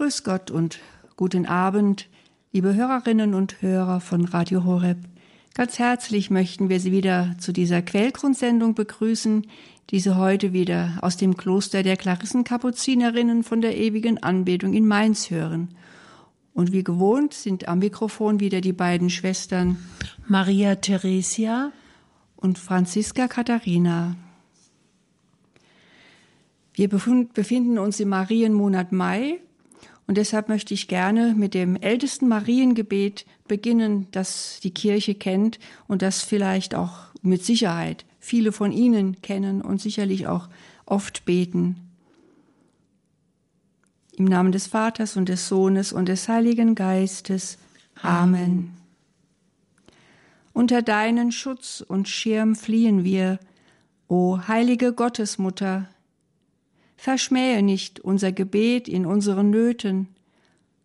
Grüß Gott und guten Abend, liebe Hörerinnen und Hörer von Radio Horeb. Ganz herzlich möchten wir Sie wieder zu dieser Quellgrundsendung begrüßen, die Sie heute wieder aus dem Kloster der Klarissenkapuzinerinnen von der ewigen Anbetung in Mainz hören. Und wie gewohnt sind am Mikrofon wieder die beiden Schwestern Maria Theresia und Franziska Katharina. Wir befinden uns im Marienmonat Mai und deshalb möchte ich gerne mit dem ältesten Mariengebet beginnen, das die Kirche kennt und das vielleicht auch mit Sicherheit viele von Ihnen kennen und sicherlich auch oft beten. Im Namen des Vaters und des Sohnes und des Heiligen Geistes. Amen. Unter deinen Schutz und Schirm fliehen wir, o heilige Gottesmutter, verschmähe nicht unser Gebet in unseren Nöten,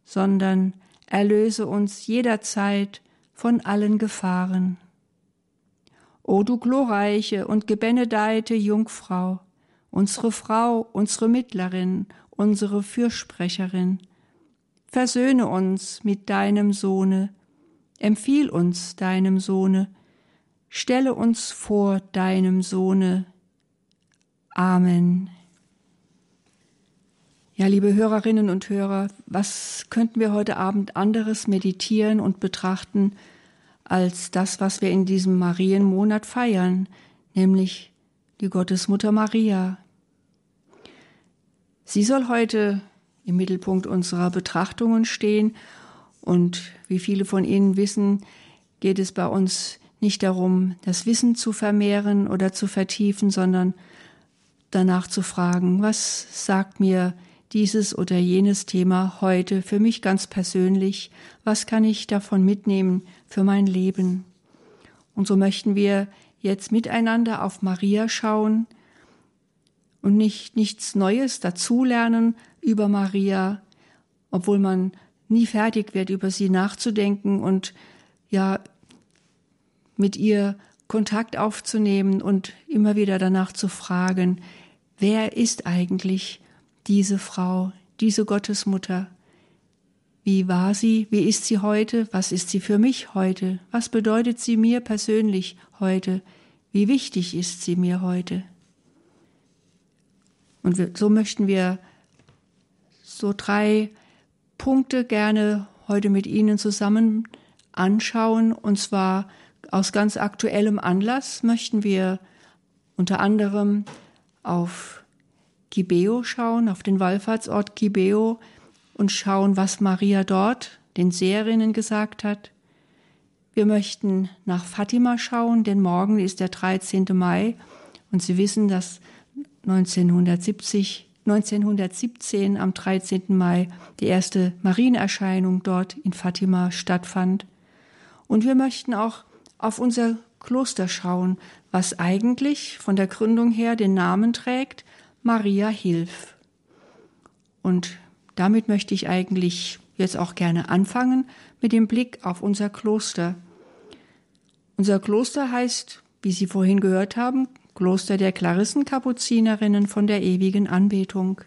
sondern erlöse uns jederzeit von allen Gefahren. O du glorreiche und gebenedeite Jungfrau, unsere Frau, unsere Mittlerin, unsere Fürsprecherin, versöhne uns mit deinem Sohne, empfiehl uns deinem Sohne, stelle uns vor deinem Sohne. Amen. Ja, liebe Hörerinnen und Hörer, was könnten wir heute Abend anderes meditieren und betrachten als das, was wir in diesem Marienmonat feiern, nämlich die Gottesmutter Maria. Sie soll heute im Mittelpunkt unserer Betrachtungen stehen und wie viele von Ihnen wissen, geht es bei uns nicht darum, das Wissen zu vermehren oder zu vertiefen, sondern danach zu fragen, was sagt mir dieses oder jenes Thema heute für mich ganz persönlich? Was kann ich davon mitnehmen für mein Leben? Und so möchten wir jetzt miteinander auf Maria schauen und nicht nichts Neues dazulernen über Maria, obwohl man nie fertig wird, über sie nachzudenken und ja, mit ihr Kontakt aufzunehmen und immer wieder danach zu fragen, wer ist eigentlich diese Frau, diese Gottesmutter. Wie war sie? Wie ist sie heute? Was ist sie für mich heute? Was bedeutet sie mir persönlich heute? Wie wichtig ist sie mir heute? Und so möchten wir so drei Punkte gerne heute mit Ihnen zusammen anschauen. Und zwar aus ganz aktuellem Anlass möchten wir unter anderem auf Gibeo schauen, auf den Wallfahrtsort Gibeo und schauen, was Maria dort den Seherinnen gesagt hat. Wir möchten nach Fatima schauen, denn morgen ist der 13. Mai und Sie wissen, dass 1970, 1917 am 13. Mai die erste Marienerscheinung dort in Fatima stattfand. Und wir möchten auch auf unser Kloster schauen, was eigentlich von der Gründung her den Namen trägt Maria Hilf. Und damit möchte ich eigentlich jetzt auch gerne anfangen mit dem Blick auf unser Kloster. Unser Kloster heißt, wie Sie vorhin gehört haben, Kloster der Klarissenkapuzinerinnen von der ewigen Anbetung.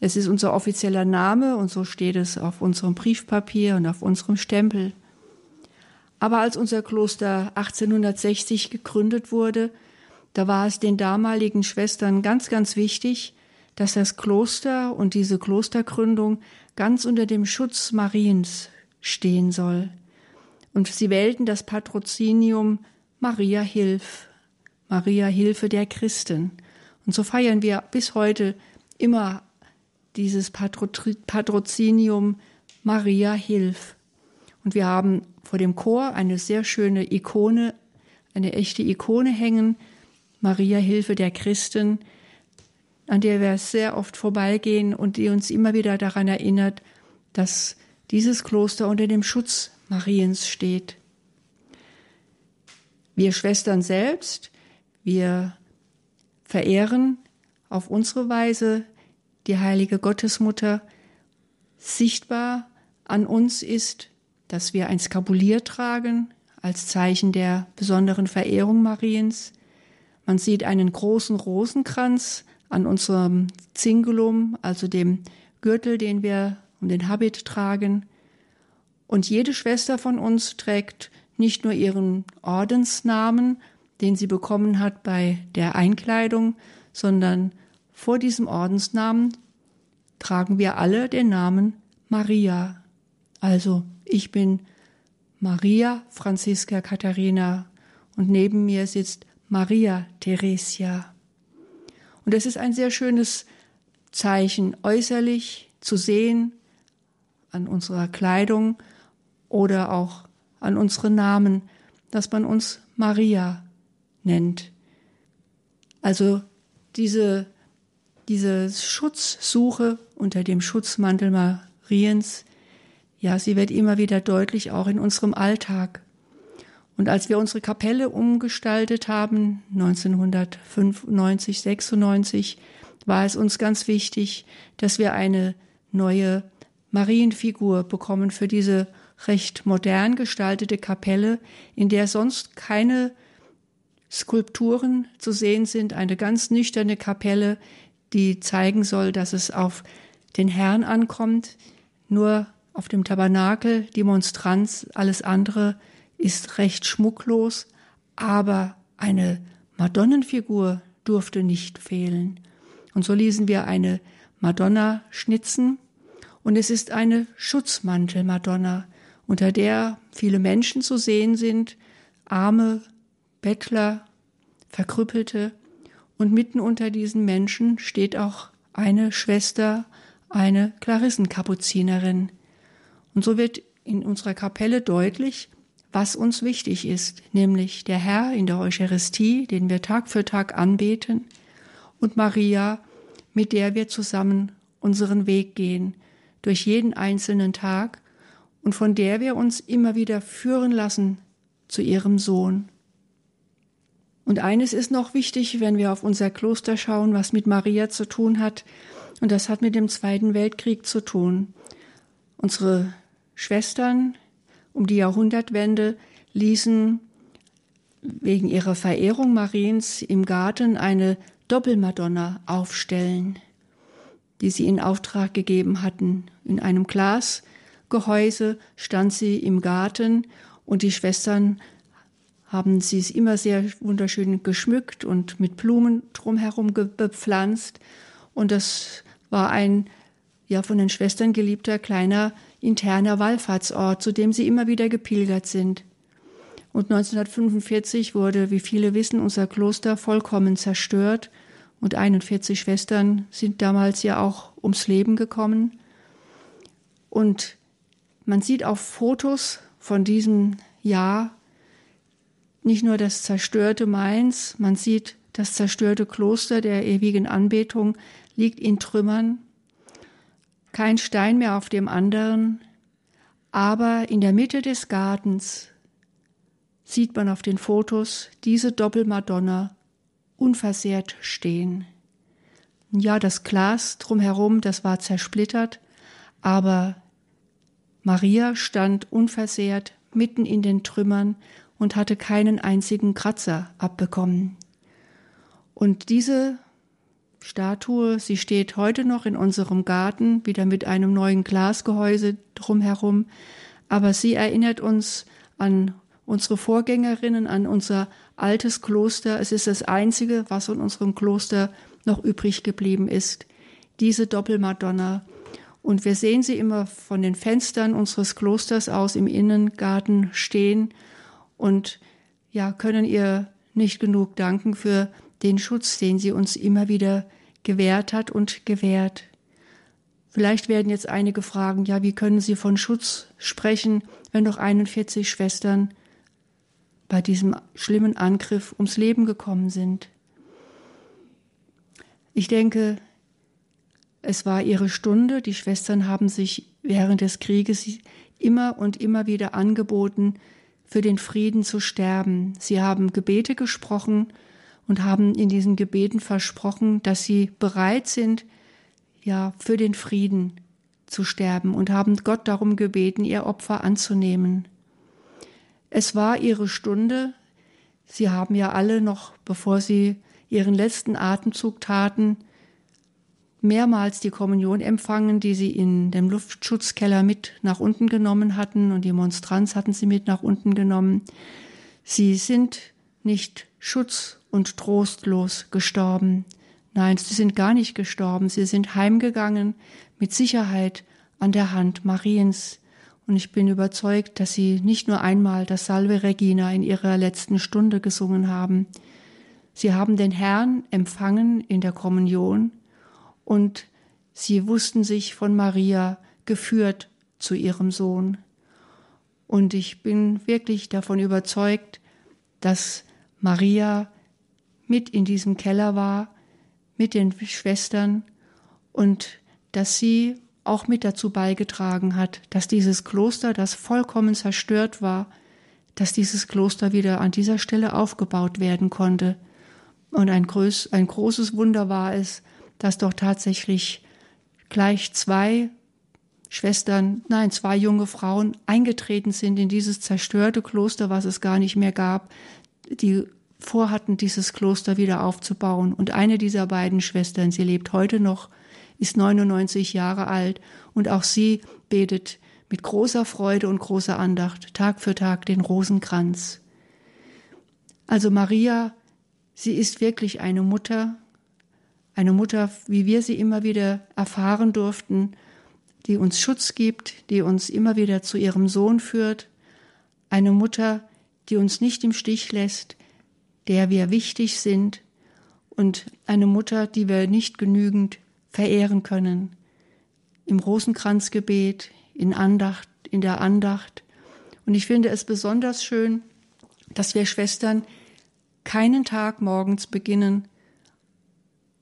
Es ist unser offizieller Name und so steht es auf unserem Briefpapier und auf unserem Stempel. Aber als unser Kloster 1860 gegründet wurde, da war es den damaligen Schwestern ganz, ganz wichtig, dass das Kloster und diese Klostergründung ganz unter dem Schutz Mariens stehen soll. Und sie wählten das Patrozinium Maria Hilf, Maria Hilfe der Christen. Und so feiern wir bis heute immer dieses Patrozinium Maria Hilf. Und wir haben vor dem Chor eine sehr schöne Ikone, eine echte Ikone hängen, Maria Hilfe der Christen, an der wir sehr oft vorbeigehen und die uns immer wieder daran erinnert, dass dieses Kloster unter dem Schutz Mariens steht. Wir Schwestern selbst, wir verehren auf unsere Weise die heilige Gottesmutter. Sichtbar an uns ist, dass wir ein Skapulier tragen als Zeichen der besonderen Verehrung Mariens. Man sieht einen großen Rosenkranz an unserem Zingulum, also dem Gürtel, den wir und den Habit tragen. Und jede Schwester von uns trägt nicht nur ihren Ordensnamen, den sie bekommen hat bei der Einkleidung, sondern vor diesem Ordensnamen tragen wir alle den Namen Maria. Also ich bin Maria Franziska Katharina und neben mir sitzt Maria Theresia. Und es ist ein sehr schönes Zeichen äußerlich zu sehen an unserer Kleidung oder auch an unseren Namen, dass man uns Maria nennt. Also diese, diese Schutzsuche unter dem Schutzmantel Mariens, ja, sie wird immer wieder deutlich auch in unserem Alltag. Und als wir unsere Kapelle umgestaltet haben, 1995, 96, war es uns ganz wichtig, dass wir eine neue Marienfigur bekommen für diese recht modern gestaltete Kapelle, in der sonst keine Skulpturen zu sehen sind, eine ganz nüchterne Kapelle, die zeigen soll, dass es auf den Herrn ankommt, nur auf dem Tabernakel, die Monstranz, alles andere ist recht schmucklos, aber eine Madonnenfigur durfte nicht fehlen. Und so ließen wir eine Madonna schnitzen, und es ist eine Schutzmantel-Madonna, unter der viele Menschen zu sehen sind, arme Bettler, Verkrüppelte, und mitten unter diesen Menschen steht auch eine Schwester, eine Klarissenkapuzinerin. Und so wird in unserer Kapelle deutlich, was uns wichtig ist, nämlich der Herr in der Eucharistie, den wir Tag für Tag anbeten, und Maria, mit der wir zusammen unseren Weg gehen, durch jeden einzelnen Tag und von der wir uns immer wieder führen lassen zu ihrem Sohn. Und eines ist noch wichtig, wenn wir auf unser Kloster schauen, was mit Maria zu tun hat, und das hat mit dem Zweiten Weltkrieg zu tun. Unsere Schwestern um die Jahrhundertwende ließen wegen ihrer Verehrung Mariens im Garten eine Doppelmadonna aufstellen, die sie in Auftrag gegeben hatten. In einem Glasgehäuse stand sie im Garten und die Schwestern haben sie es immer sehr wunderschön geschmückt und mit Blumen drumherum bepflanzt. Und das war ein ja von den Schwestern geliebter kleiner interner Wallfahrtsort, zu dem sie immer wieder gepilgert sind. Und 1945 wurde, wie viele wissen, unser Kloster vollkommen zerstört und 41 Schwestern sind damals ja auch ums Leben gekommen. Und man sieht auf Fotos von diesem Jahr nicht nur das zerstörte Mainz, man sieht das zerstörte Kloster der ewigen Anbetung liegt in Trümmern kein Stein mehr auf dem anderen, aber in der Mitte des Gartens sieht man auf den Fotos diese Doppelmadonna unversehrt stehen. Ja, das Glas drumherum, das war zersplittert, aber Maria stand unversehrt mitten in den Trümmern und hatte keinen einzigen Kratzer abbekommen. Und diese Statue. Sie steht heute noch in unserem Garten, wieder mit einem neuen Glasgehäuse drumherum. Aber sie erinnert uns an unsere Vorgängerinnen, an unser altes Kloster. Es ist das einzige, was in unserem Kloster noch übrig geblieben ist. Diese Doppelmadonna. Und wir sehen sie immer von den Fenstern unseres Klosters aus im Innengarten stehen und ja, können ihr nicht genug danken für den Schutz, den sie uns immer wieder gewährt hat und gewährt. Vielleicht werden jetzt einige fragen, ja, wie können Sie von Schutz sprechen, wenn doch 41 Schwestern bei diesem schlimmen Angriff ums Leben gekommen sind? Ich denke, es war ihre Stunde. Die Schwestern haben sich während des Krieges immer und immer wieder angeboten, für den Frieden zu sterben. Sie haben Gebete gesprochen und haben in diesen Gebeten versprochen, dass sie bereit sind, ja, für den Frieden zu sterben und haben Gott darum gebeten, ihr Opfer anzunehmen. Es war ihre Stunde. Sie haben ja alle noch, bevor sie ihren letzten Atemzug taten, mehrmals die Kommunion empfangen, die sie in dem Luftschutzkeller mit nach unten genommen hatten und die Monstranz hatten sie mit nach unten genommen. Sie sind nicht schutz- und trostlos gestorben. Nein, sie sind gar nicht gestorben. Sie sind heimgegangen mit Sicherheit an der Hand Mariens. Und ich bin überzeugt, dass sie nicht nur einmal das Salve Regina in ihrer letzten Stunde gesungen haben. Sie haben den Herrn empfangen in der Kommunion und sie wussten sich von Maria geführt zu ihrem Sohn. Und ich bin wirklich davon überzeugt, dass Maria mit in diesem Keller war, mit den Schwestern und dass sie auch mit dazu beigetragen hat, dass dieses Kloster, das vollkommen zerstört war, dass dieses Kloster wieder an dieser Stelle aufgebaut werden konnte. Und ein, groß, ein großes Wunder war es, dass doch tatsächlich gleich zwei Schwestern, nein, zwei junge Frauen eingetreten sind in dieses zerstörte Kloster, was es gar nicht mehr gab, die vorhatten, dieses Kloster wieder aufzubauen. Und eine dieser beiden Schwestern, sie lebt heute noch, ist 99 Jahre alt und auch sie betet mit großer Freude und großer Andacht Tag für Tag den Rosenkranz. Also Maria, sie ist wirklich eine Mutter, eine Mutter, wie wir sie immer wieder erfahren durften, die uns Schutz gibt, die uns immer wieder zu ihrem Sohn führt, eine Mutter, die uns nicht im Stich lässt, der wir wichtig sind und eine Mutter, die wir nicht genügend verehren können. Im Rosenkranzgebet, in Andacht, in der Andacht. Und ich finde es besonders schön, dass wir Schwestern keinen Tag morgens beginnen,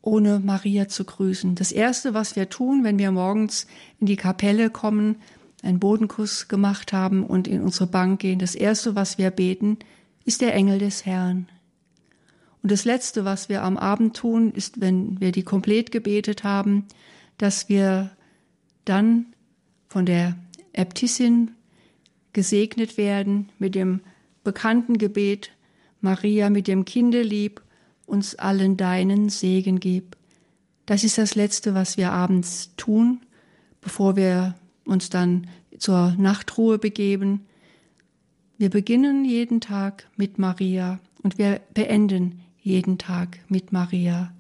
ohne Maria zu grüßen. Das Erste, was wir tun, wenn wir morgens in die Kapelle kommen, einen Bodenkuss gemacht haben und in unsere Bank gehen, das Erste, was wir beten, ist der Engel des Herrn. Und das Letzte, was wir am Abend tun, ist, wenn wir die komplett gebetet haben, dass wir dann von der Äbtissin gesegnet werden mit dem bekannten Gebet Maria mit dem Kinde lieb uns allen deinen Segen gib. Das ist das Letzte, was wir abends tun, bevor wir uns dann zur Nachtruhe begeben. Wir beginnen jeden Tag mit Maria und wir beenden jeden Tag mit Maria.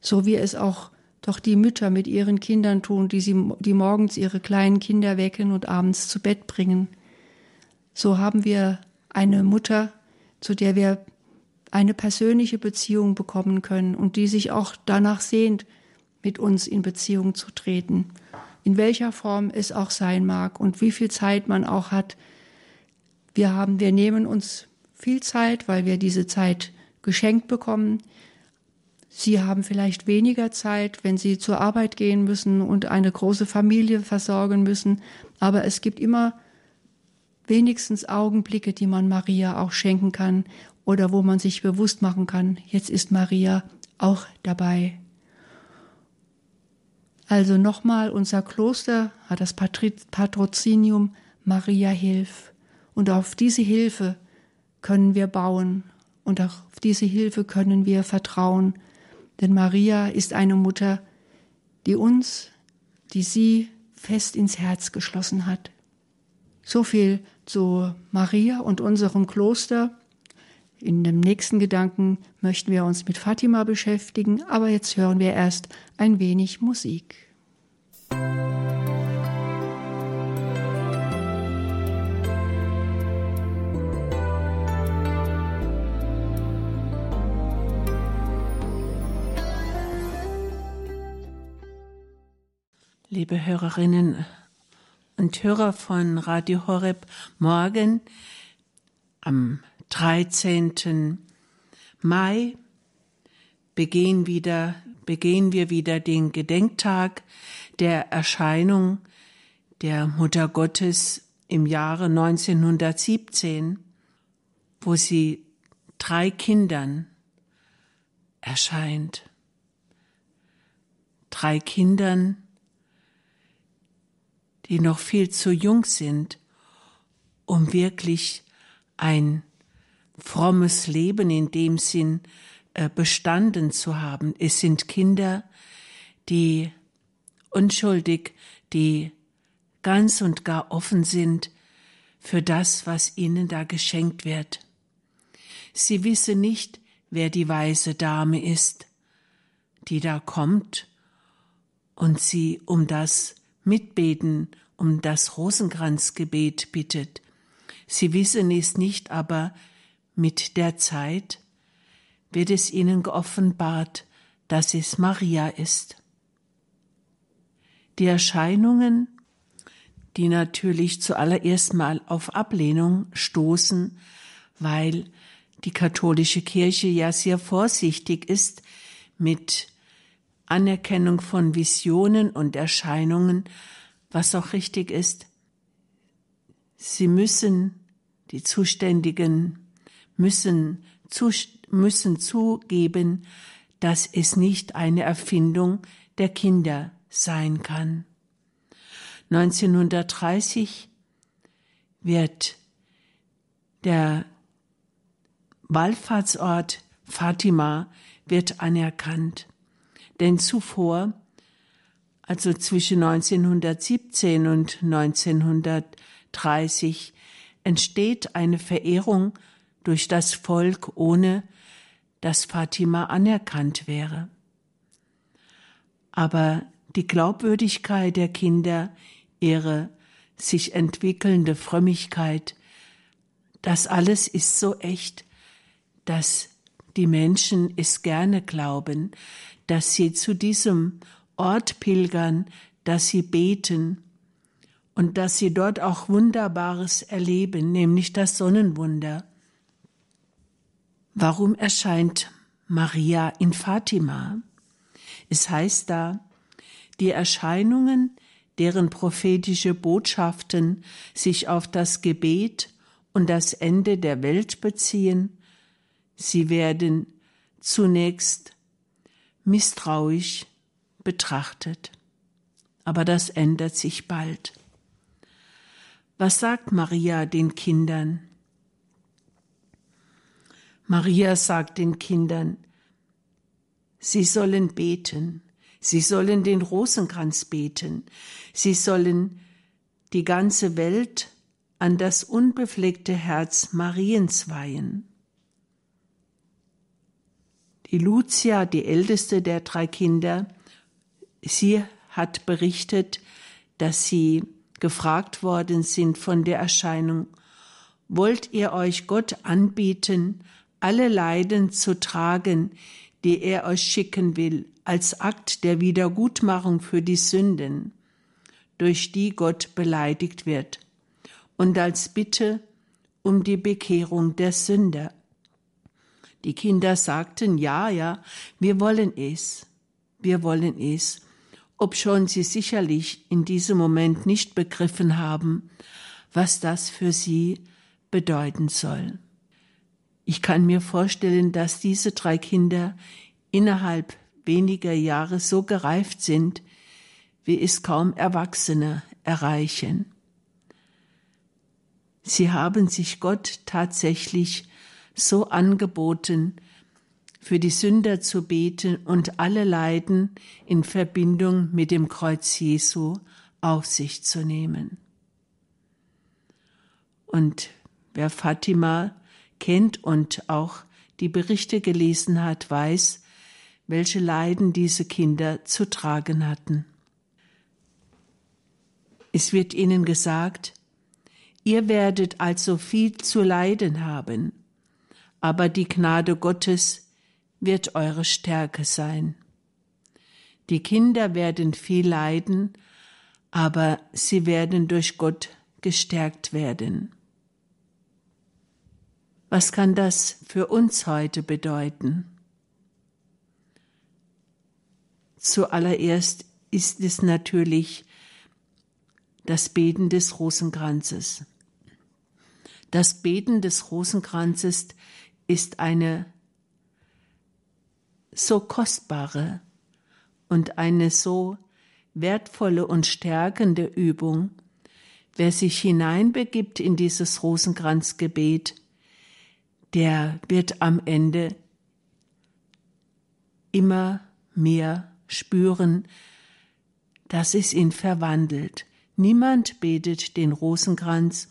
So wie es auch doch die Mütter mit ihren Kindern tun, die, sie, die morgens ihre kleinen Kinder wecken und abends zu Bett bringen. So haben wir eine Mutter, zu der wir eine persönliche Beziehung bekommen können und die sich auch danach sehnt, mit uns in Beziehung zu treten, in welcher Form es auch sein mag und wie viel Zeit man auch hat. Wir haben, wir nehmen uns viel Zeit, weil wir diese Zeit geschenkt bekommen. Sie haben vielleicht weniger Zeit, wenn Sie zur Arbeit gehen müssen und eine große Familie versorgen müssen, aber es gibt immer wenigstens Augenblicke, die man Maria auch schenken kann oder wo man sich bewusst machen kann, jetzt ist Maria auch dabei. Also nochmal, unser Kloster hat das Patrozinium Maria Hilf. Und auf diese Hilfe können wir bauen und auf diese Hilfe können wir vertrauen. Denn Maria ist eine Mutter, die uns, die sie fest ins Herz geschlossen hat. So viel zu Maria und unserem Kloster. In dem nächsten Gedanken möchten wir uns mit Fatima beschäftigen, aber jetzt hören wir erst ein wenig Musik. Liebe Hörerinnen und Hörer von Radio Horeb, morgen am 13. Mai begehen, wieder, begehen wir wieder den Gedenktag der Erscheinung der Mutter Gottes im Jahre 1917, wo sie drei Kindern erscheint. Drei Kindern, die noch viel zu jung sind, um wirklich ein frommes Leben in dem Sinn äh, bestanden zu haben. Es sind Kinder, die unschuldig, die ganz und gar offen sind für das, was ihnen da geschenkt wird. Sie wisse nicht, wer die weise Dame ist, die da kommt und sie um das Mitbeten, um das Rosenkranzgebet bittet. Sie wissen es nicht, aber mit der Zeit wird es ihnen geoffenbart, dass es Maria ist. Die Erscheinungen, die natürlich zuallererst mal auf Ablehnung stoßen, weil die katholische Kirche ja sehr vorsichtig ist mit Anerkennung von Visionen und Erscheinungen, was auch richtig ist. Sie müssen, die Zuständigen müssen, zu, müssen zugeben, dass es nicht eine Erfindung der Kinder sein kann. 1930 wird der Wallfahrtsort Fatima wird anerkannt. Denn zuvor, also zwischen 1917 und 1930, entsteht eine Verehrung durch das Volk, ohne dass Fatima anerkannt wäre. Aber die Glaubwürdigkeit der Kinder, ihre sich entwickelnde Frömmigkeit, das alles ist so echt, dass die Menschen es gerne glauben, dass sie zu diesem Ort pilgern, dass sie beten und dass sie dort auch Wunderbares erleben, nämlich das Sonnenwunder. Warum erscheint Maria in Fatima? Es heißt da, die Erscheinungen, deren prophetische Botschaften sich auf das Gebet und das Ende der Welt beziehen, Sie werden zunächst misstrauisch betrachtet. Aber das ändert sich bald. Was sagt Maria den Kindern? Maria sagt den Kindern, sie sollen beten, sie sollen den Rosenkranz beten, sie sollen die ganze Welt an das unbefleckte Herz Mariens weihen. Die Lucia, die älteste der drei Kinder, sie hat berichtet, dass sie gefragt worden sind von der Erscheinung, wollt ihr euch Gott anbieten, alle Leiden zu tragen, die er euch schicken will, als Akt der Wiedergutmachung für die Sünden, durch die Gott beleidigt wird, und als Bitte um die Bekehrung der Sünder. Die Kinder sagten, ja, ja, wir wollen es, wir wollen es, obschon sie sicherlich in diesem Moment nicht begriffen haben, was das für sie bedeuten soll. Ich kann mir vorstellen, dass diese drei Kinder innerhalb weniger Jahre so gereift sind, wie es kaum Erwachsene erreichen. Sie haben sich Gott tatsächlich so angeboten, für die Sünder zu beten und alle Leiden in Verbindung mit dem Kreuz Jesu auf sich zu nehmen. Und wer Fatima kennt und auch die Berichte gelesen hat, weiß, welche Leiden diese Kinder zu tragen hatten. Es wird ihnen gesagt, ihr werdet also viel zu leiden haben, aber die Gnade Gottes wird eure Stärke sein. Die Kinder werden viel leiden, aber sie werden durch Gott gestärkt werden. Was kann das für uns heute bedeuten? Zuallererst ist es natürlich das Beten des Rosenkranzes. Das Beten des Rosenkranzes ist eine so kostbare und eine so wertvolle und stärkende Übung. Wer sich hineinbegibt in dieses Rosenkranzgebet, der wird am Ende immer mehr spüren, dass es ihn verwandelt. Niemand betet den Rosenkranz,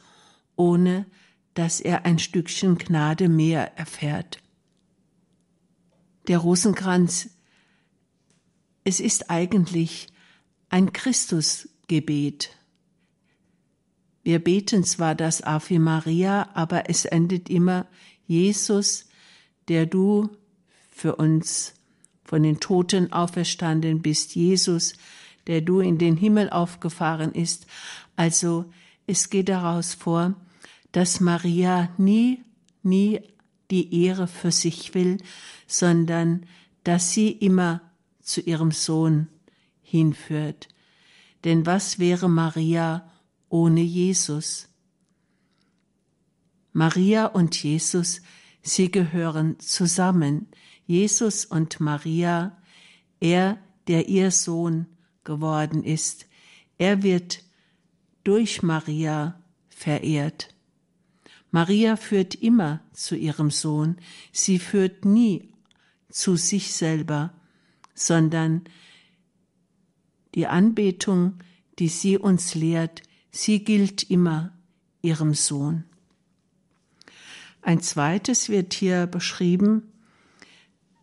ohne dass er ein Stückchen Gnade mehr erfährt. Der Rosenkranz, es ist eigentlich ein Christusgebet. Wir beten zwar das Ave Maria, aber es endet immer Jesus, der du für uns von den Toten auferstanden bist, Jesus, der du in den Himmel aufgefahren ist. Also es geht daraus vor, dass Maria nie, nie die Ehre für sich will, sondern dass sie immer zu ihrem Sohn hinführt. Denn was wäre Maria ohne Jesus? Maria und Jesus, sie gehören zusammen. Jesus und Maria, er, der ihr Sohn geworden ist, er wird durch Maria verehrt. Maria führt immer zu ihrem Sohn, sie führt nie zu sich selber, sondern die Anbetung, die sie uns lehrt, sie gilt immer ihrem Sohn. Ein zweites wird hier beschrieben,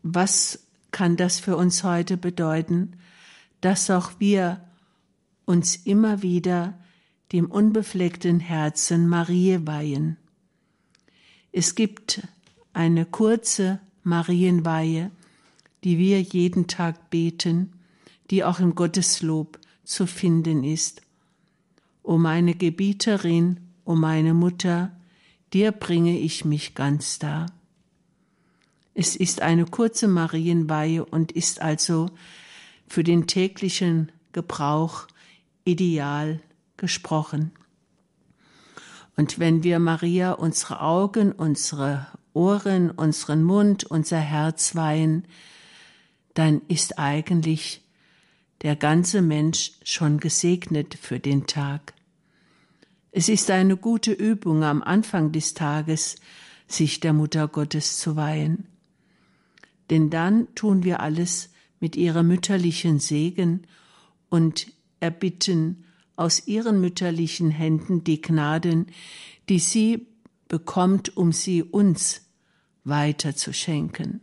was kann das für uns heute bedeuten, dass auch wir uns immer wieder dem unbefleckten Herzen Marie weihen. Es gibt eine kurze Marienweihe, die wir jeden Tag beten, die auch im Gotteslob zu finden ist. O meine Gebieterin, o meine Mutter, dir bringe ich mich ganz dar. Es ist eine kurze Marienweihe und ist also für den täglichen Gebrauch ideal gesprochen. Und wenn wir Maria unsere Augen, unsere Ohren, unseren Mund, unser Herz weihen, dann ist eigentlich der ganze Mensch schon gesegnet für den Tag. Es ist eine gute Übung am Anfang des Tages, sich der Mutter Gottes zu weihen. Denn dann tun wir alles mit ihrem mütterlichen Segen und erbitten aus ihren mütterlichen Händen die Gnaden, die sie bekommt, um sie uns weiter zu schenken.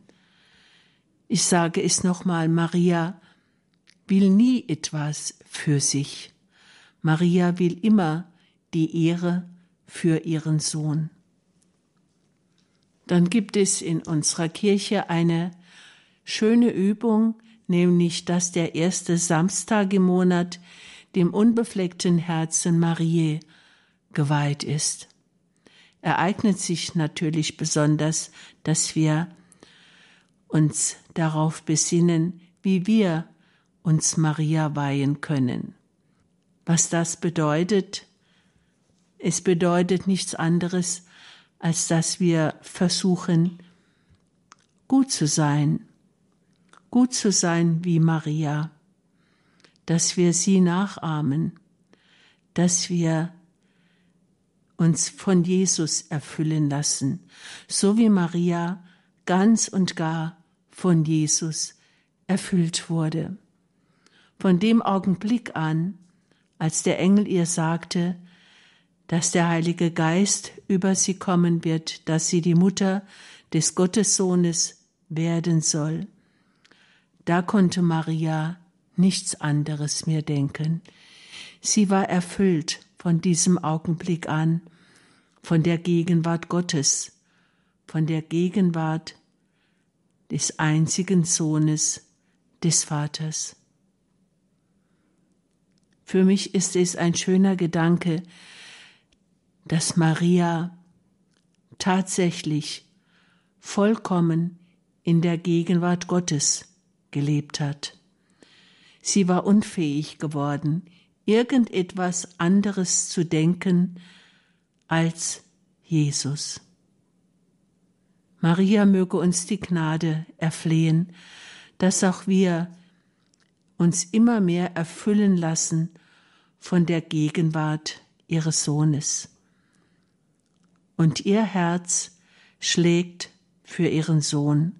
Ich sage es nochmal, Maria will nie etwas für sich. Maria will immer die Ehre für ihren Sohn. Dann gibt es in unserer Kirche eine schöne Übung, nämlich dass der erste Samstag im Monat dem unbefleckten Herzen Marie geweiht ist. Ereignet sich natürlich besonders, dass wir uns darauf besinnen, wie wir uns Maria weihen können. Was das bedeutet, es bedeutet nichts anderes, als dass wir versuchen, gut zu sein, gut zu sein wie Maria, dass wir sie nachahmen, dass wir uns von Jesus erfüllen lassen, so wie Maria ganz und gar von Jesus erfüllt wurde. Von dem Augenblick an, als der Engel ihr sagte, dass der Heilige Geist über sie kommen wird, dass sie die Mutter des Gottessohnes werden soll. Da konnte Maria nichts anderes mehr denken. Sie war erfüllt von diesem Augenblick an, von der Gegenwart Gottes, von der Gegenwart des einzigen Sohnes des Vaters. Für mich ist es ein schöner Gedanke, dass Maria tatsächlich vollkommen in der Gegenwart Gottes gelebt hat. Sie war unfähig geworden, irgendetwas anderes zu denken als Jesus. Maria möge uns die Gnade erflehen, dass auch wir uns immer mehr erfüllen lassen von der Gegenwart ihres Sohnes und ihr Herz schlägt für ihren Sohn.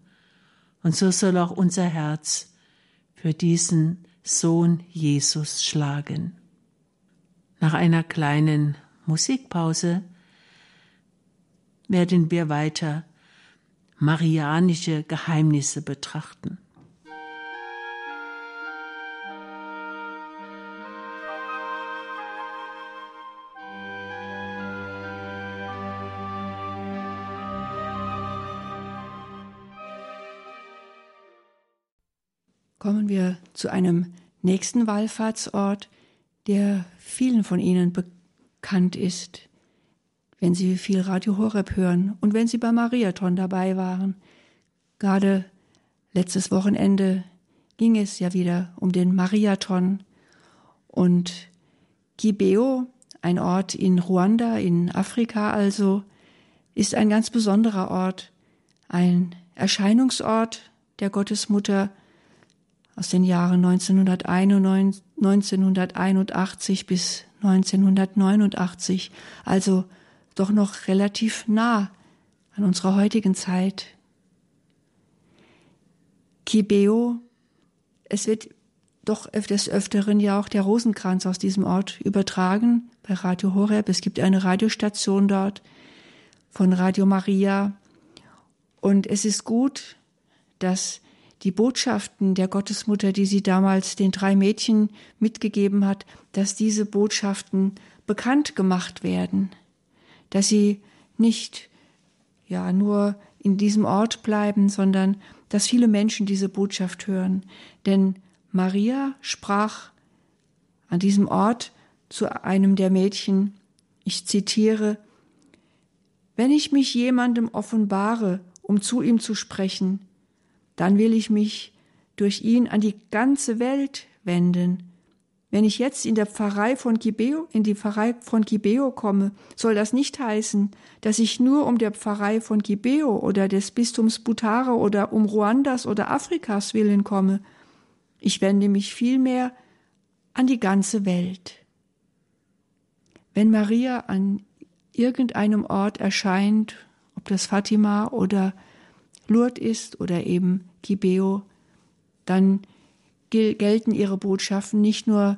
Und so soll auch unser Herz für diesen Sohn Jesus schlagen. Nach einer kleinen Musikpause werden wir weiter marianische Geheimnisse betrachten. Kommen wir zu einem nächsten Wallfahrtsort, der vielen von Ihnen bekannt ist, wenn Sie viel Radio Horeb hören und wenn Sie beim Mariathon dabei waren. Gerade letztes Wochenende ging es ja wieder um den Mariathon und Kibeo, ein Ort in Ruanda, in Afrika also, ist ein ganz besonderer Ort, ein Erscheinungsort der Gottesmutter, aus den Jahren 1981 bis 1989, also doch noch relativ nah an unserer heutigen Zeit. Kibeo, es wird doch des Öfteren ja auch der Rosenkranz aus diesem Ort übertragen bei Radio Horeb. Es gibt eine Radiostation dort von Radio Maria. Und es ist gut, dass die Botschaften der Gottesmutter, die sie damals den drei Mädchen mitgegeben hat, dass diese Botschaften bekannt gemacht werden, dass sie nicht ja nur in diesem Ort bleiben, sondern dass viele Menschen diese Botschaft hören. Denn Maria sprach an diesem Ort zu einem der Mädchen, ich zitiere, Wenn ich mich jemandem offenbare, um zu ihm zu sprechen, dann will ich mich durch ihn an die ganze Welt wenden. Wenn ich jetzt in der Pfarrei von Gibeo, in die Pfarrei von Gibeo komme, soll das nicht heißen, dass ich nur um der Pfarrei von Gibeo oder des Bistums Butare oder um Ruandas oder Afrikas willen komme. Ich wende mich vielmehr an die ganze Welt. Wenn Maria an irgendeinem Ort erscheint, ob das Fatima oder Lourdes ist oder eben Gibeo, dann gelten ihre Botschaften nicht nur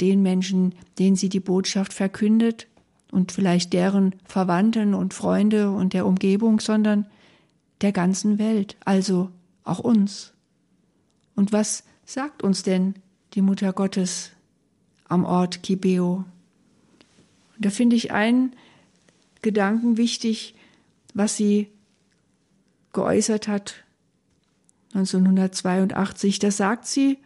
den Menschen, denen sie die Botschaft verkündet und vielleicht deren Verwandten und Freunde und der Umgebung, sondern der ganzen Welt, also auch uns. Und was sagt uns denn die Mutter Gottes am Ort Kibeo? Da finde ich einen Gedanken wichtig, was sie geäußert hat 1982. Da sagt sie,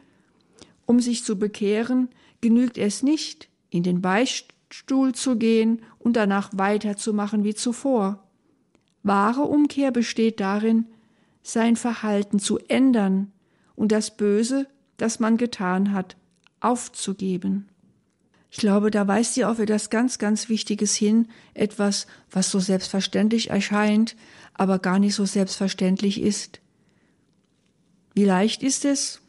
um sich zu bekehren, genügt es nicht, in den Beichtstuhl zu gehen und danach weiterzumachen wie zuvor. Wahre Umkehr besteht darin, sein Verhalten zu ändern und das Böse, das man getan hat, aufzugeben. Ich glaube, da weist sie auf etwas ganz, ganz Wichtiges hin, etwas, was so selbstverständlich erscheint, aber gar nicht so selbstverständlich ist. Wie leicht ist es,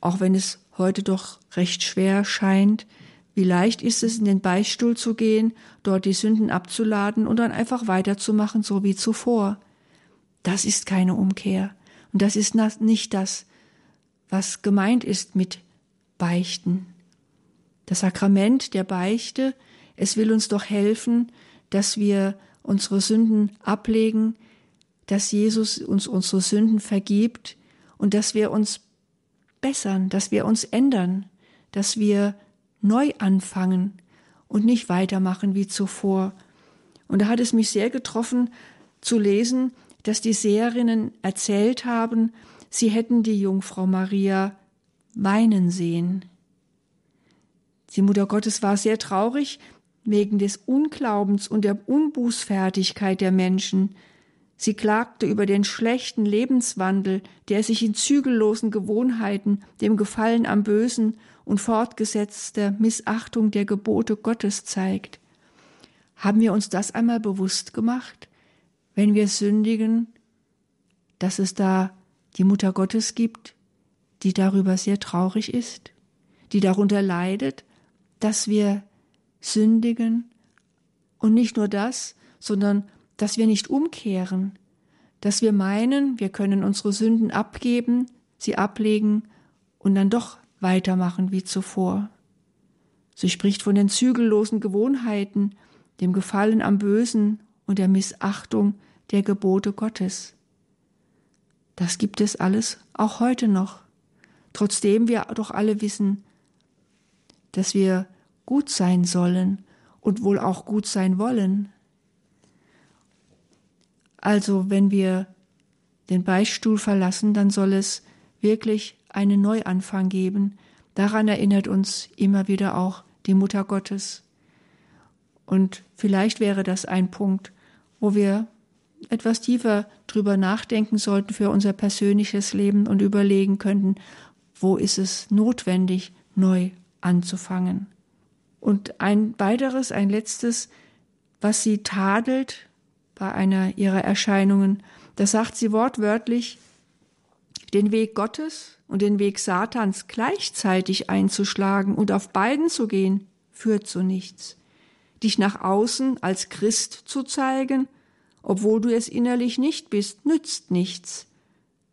auch wenn es heute doch recht schwer scheint, wie leicht ist es, in den Beichtstuhl zu gehen, dort die Sünden abzuladen und dann einfach weiterzumachen, so wie zuvor. Das ist keine Umkehr. Und das ist nicht das, was gemeint ist mit Beichten. Das Sakrament der Beichte, es will uns doch helfen, dass wir unsere Sünden ablegen, dass Jesus uns unsere Sünden vergibt und dass wir uns bessern, dass wir uns ändern, dass wir neu anfangen und nicht weitermachen wie zuvor. Und da hat es mich sehr getroffen zu lesen, dass die Seherinnen erzählt haben, sie hätten die Jungfrau Maria weinen sehen. Die Mutter Gottes war sehr traurig wegen des Unglaubens und der Unbußfertigkeit der Menschen. Sie klagte über den schlechten Lebenswandel, der sich in zügellosen Gewohnheiten, dem Gefallen am Bösen und fortgesetzter Missachtung der Gebote Gottes zeigt. Haben wir uns das einmal bewusst gemacht, wenn wir sündigen, dass es da die Mutter Gottes gibt, die darüber sehr traurig ist, die darunter leidet, dass wir sündigen und nicht nur das, sondern dass wir nicht umkehren, dass wir meinen, wir können unsere Sünden abgeben, sie ablegen und dann doch weitermachen wie zuvor. Sie spricht von den zügellosen Gewohnheiten, dem Gefallen am Bösen und der Missachtung der Gebote Gottes. Das gibt es alles auch heute noch, trotzdem wir doch alle wissen, dass wir gut sein sollen und wohl auch gut sein wollen. Also wenn wir den Beichtstuhl verlassen, dann soll es wirklich einen Neuanfang geben. Daran erinnert uns immer wieder auch die Mutter Gottes. Und vielleicht wäre das ein Punkt, wo wir etwas tiefer drüber nachdenken sollten für unser persönliches Leben und überlegen könnten, wo ist es notwendig, neu anzufangen. Und ein weiteres, ein letztes, was sie tadelt bei einer ihrer Erscheinungen, da sagt sie wortwörtlich, den Weg Gottes und den Weg Satans gleichzeitig einzuschlagen und auf beiden zu gehen, führt zu nichts. Dich nach außen als Christ zu zeigen, obwohl du es innerlich nicht bist, nützt nichts.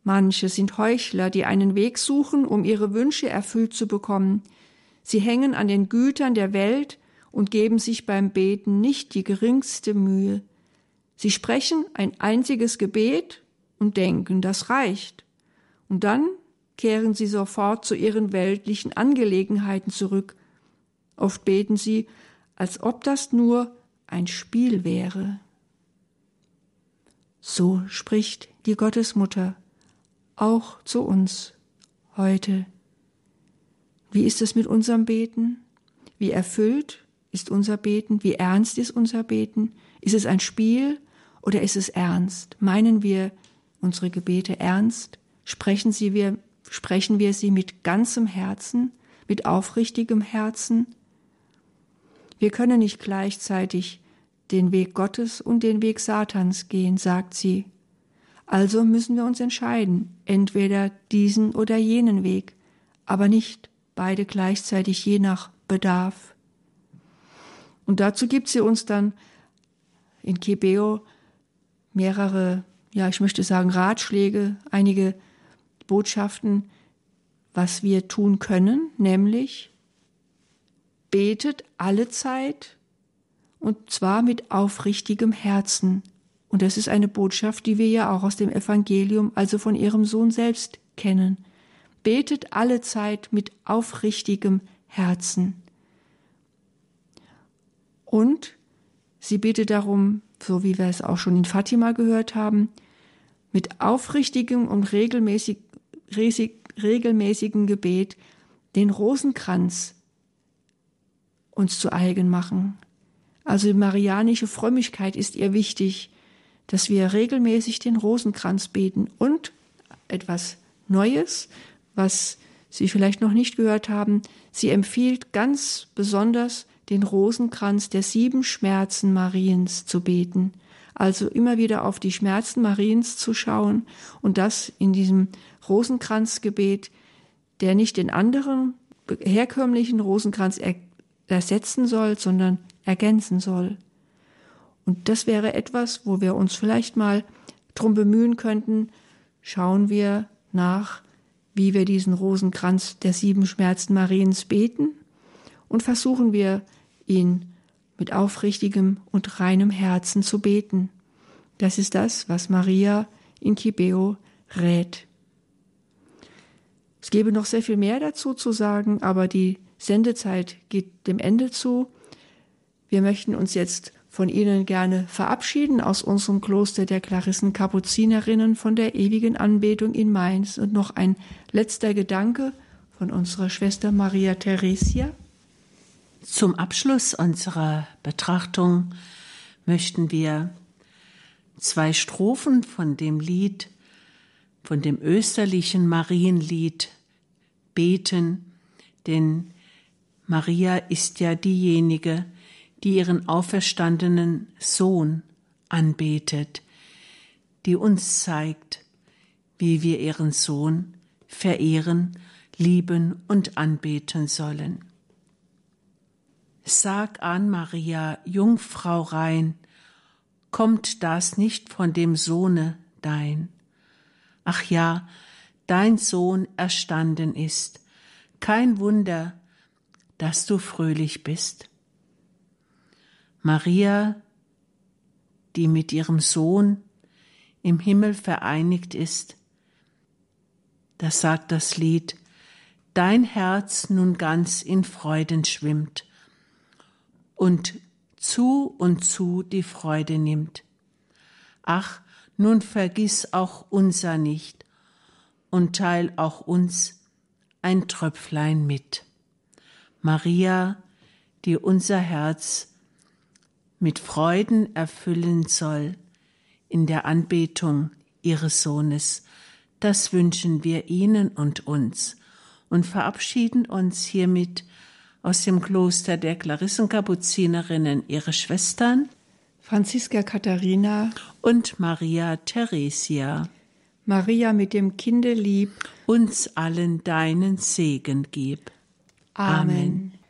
Manche sind Heuchler, die einen Weg suchen, um ihre Wünsche erfüllt zu bekommen. Sie hängen an den Gütern der Welt und geben sich beim Beten nicht die geringste Mühe. Sie sprechen ein einziges Gebet und denken, das reicht. Und dann kehren sie sofort zu ihren weltlichen Angelegenheiten zurück. Oft beten sie, als ob das nur ein Spiel wäre. So spricht die Gottesmutter auch zu uns heute. Wie ist es mit unserem Beten? Wie erfüllt ist unser Beten? Wie ernst ist unser Beten? Ist es ein Spiel oder ist es ernst? Meinen wir unsere Gebete ernst? Sprechen, sie wir, sprechen wir sie mit ganzem Herzen, mit aufrichtigem Herzen? Wir können nicht gleichzeitig den Weg Gottes und den Weg Satans gehen, sagt sie. Also müssen wir uns entscheiden, entweder diesen oder jenen Weg, aber nicht beide gleichzeitig je nach Bedarf. Und dazu gibt sie uns dann in Kibeo mehrere, ja, ich möchte sagen, Ratschläge, einige Botschaften, was wir tun können, nämlich betet alle Zeit und zwar mit aufrichtigem Herzen. Und das ist eine Botschaft, die wir ja auch aus dem Evangelium, also von ihrem Sohn selbst kennen. Betet alle Zeit mit aufrichtigem Herzen. Und sie bittet darum, so wie wir es auch schon in Fatima gehört haben, mit aufrichtigem und regelmäßig, regelmäßigen Gebet den Rosenkranz uns zu eigen machen. Also die marianische Frömmigkeit ist ihr wichtig, dass wir regelmäßig den Rosenkranz beten und etwas Neues, was Sie vielleicht noch nicht gehört haben, sie empfiehlt ganz besonders den Rosenkranz der sieben Schmerzen Mariens zu beten. Also immer wieder auf die Schmerzen Mariens zu schauen und das in diesem Rosenkranzgebet, der nicht den anderen herkömmlichen Rosenkranz er ersetzen soll, sondern ergänzen soll. Und das wäre etwas, wo wir uns vielleicht mal drum bemühen könnten, schauen wir nach, wie wir diesen Rosenkranz der sieben Schmerzen Mariens beten und versuchen wir, ihn mit aufrichtigem und reinem Herzen zu beten. Das ist das, was Maria in Kibeo rät. Es gäbe noch sehr viel mehr dazu zu sagen, aber die Sendezeit geht dem Ende zu. Wir möchten uns jetzt von Ihnen gerne verabschieden aus unserem Kloster der Klarissen Kapuzinerinnen von der ewigen Anbetung in Mainz und noch ein letzter Gedanke von unserer Schwester Maria Theresia. Zum Abschluss unserer Betrachtung möchten wir zwei Strophen von dem Lied, von dem österlichen Marienlied beten, denn Maria ist ja diejenige, die ihren auferstandenen Sohn anbetet, die uns zeigt, wie wir ihren Sohn verehren, lieben und anbeten sollen. Sag an, Maria, Jungfrau rein, kommt das nicht von dem Sohne dein? Ach ja, dein Sohn erstanden ist, Kein Wunder, dass du fröhlich bist. Maria, die mit ihrem Sohn im Himmel vereinigt ist, das sagt das Lied, dein Herz nun ganz in Freuden schwimmt und zu und zu die Freude nimmt. Ach, nun vergiss auch unser nicht und teil auch uns ein Tröpflein mit. Maria, die unser Herz mit Freuden erfüllen soll in der Anbetung ihres Sohnes, das wünschen wir Ihnen und uns und verabschieden uns hiermit aus dem Kloster der Klarissenkapuzinerinnen, ihre Schwestern Franziska Katharina und Maria Theresia. Maria mit dem Kinde lieb, uns allen deinen Segen gib. Amen. Amen.